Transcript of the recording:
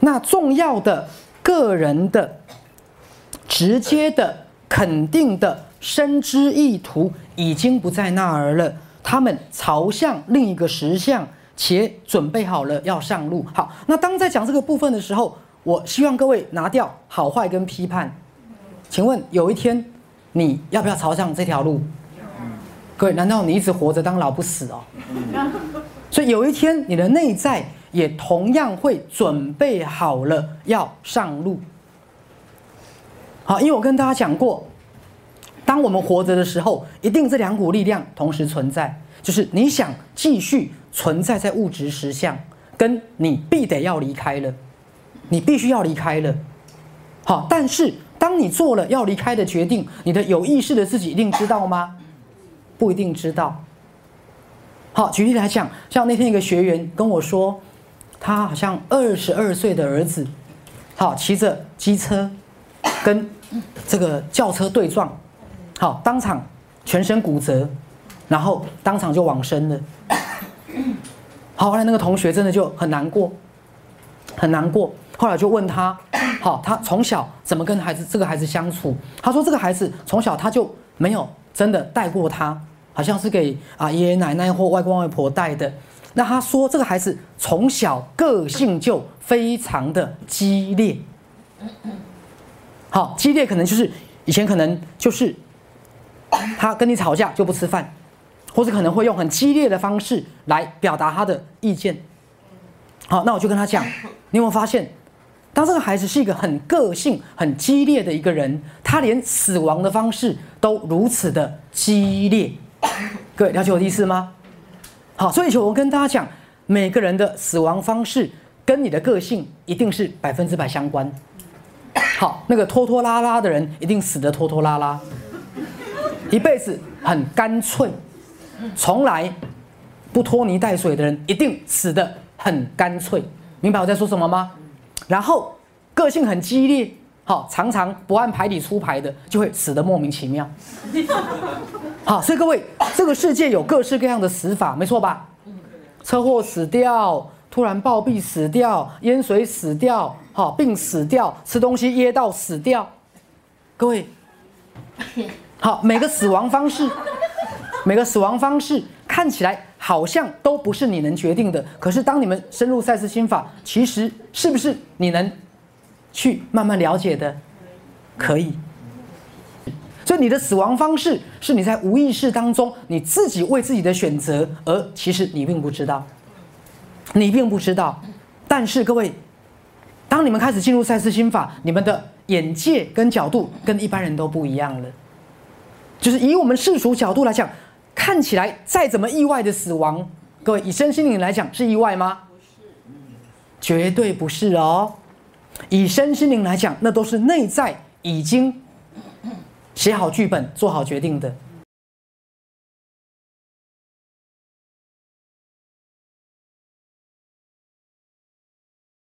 那重要的个人的、直接的、肯定的深知意图已经不在那儿了，他们朝向另一个实相，且准备好了要上路。好，那当在讲这个部分的时候，我希望各位拿掉好坏跟批判。请问有一天你要不要朝向这条路？各位，难道你一直活着当老不死哦？所以有一天你的内在也同样会准备好了要上路。好，因为我跟大家讲过，当我们活着的时候，一定这两股力量同时存在，就是你想继续存在在物质实相，跟你必得要离开了，你必须要离开了。好，但是当你做了要离开的决定，你的有意识的自己一定知道吗？不一定知道。好，举例来讲，像那天一个学员跟我说，他好像二十二岁的儿子，好骑着机车跟这个轿车对撞，好当场全身骨折，然后当场就往生了。好，后来那个同学真的就很难过，很难过。后来就问他，好，他从小怎么跟孩子这个孩子相处？他说这个孩子从小他就没有真的带过他，好像是给啊爷爷奶奶或外公外婆带的。那他说这个孩子从小个性就非常的激烈，好，激烈可能就是以前可能就是他跟你吵架就不吃饭，或者可能会用很激烈的方式来表达他的意见。好，那我就跟他讲，你有没有发现？当这个孩子是一个很个性、很激烈的一个人，他连死亡的方式都如此的激烈。各位了解我的意思吗？好，所以我跟大家讲，每个人的死亡方式跟你的个性一定是百分之百相关。好，那个拖拖拉拉的人一定死得拖拖拉拉，一辈子很干脆，从来不拖泥带水的人一定死得很干脆。明白我在说什么吗？然后个性很激烈，好，常常不按牌理出牌的，就会死得莫名其妙。好，所以各位，这个世界有各式各样的死法，没错吧？车祸死掉，突然暴毙死掉，淹水死掉，好，病死掉，吃东西噎到死掉。各位，好，每个死亡方式，每个死亡方式看起来。好像都不是你能决定的，可是当你们深入赛斯心法，其实是不是你能去慢慢了解的？可以。所以你的死亡方式是你在无意识当中你自己为自己的选择，而其实你并不知道，你并不知道。但是各位，当你们开始进入赛斯心法，你们的眼界跟角度跟一般人都不一样了。就是以我们世俗角度来讲。看起来再怎么意外的死亡，各位以身心灵来讲是意外吗？不是，绝对不是哦。以身心灵来讲，那都是内在已经写好剧本、做好决定的。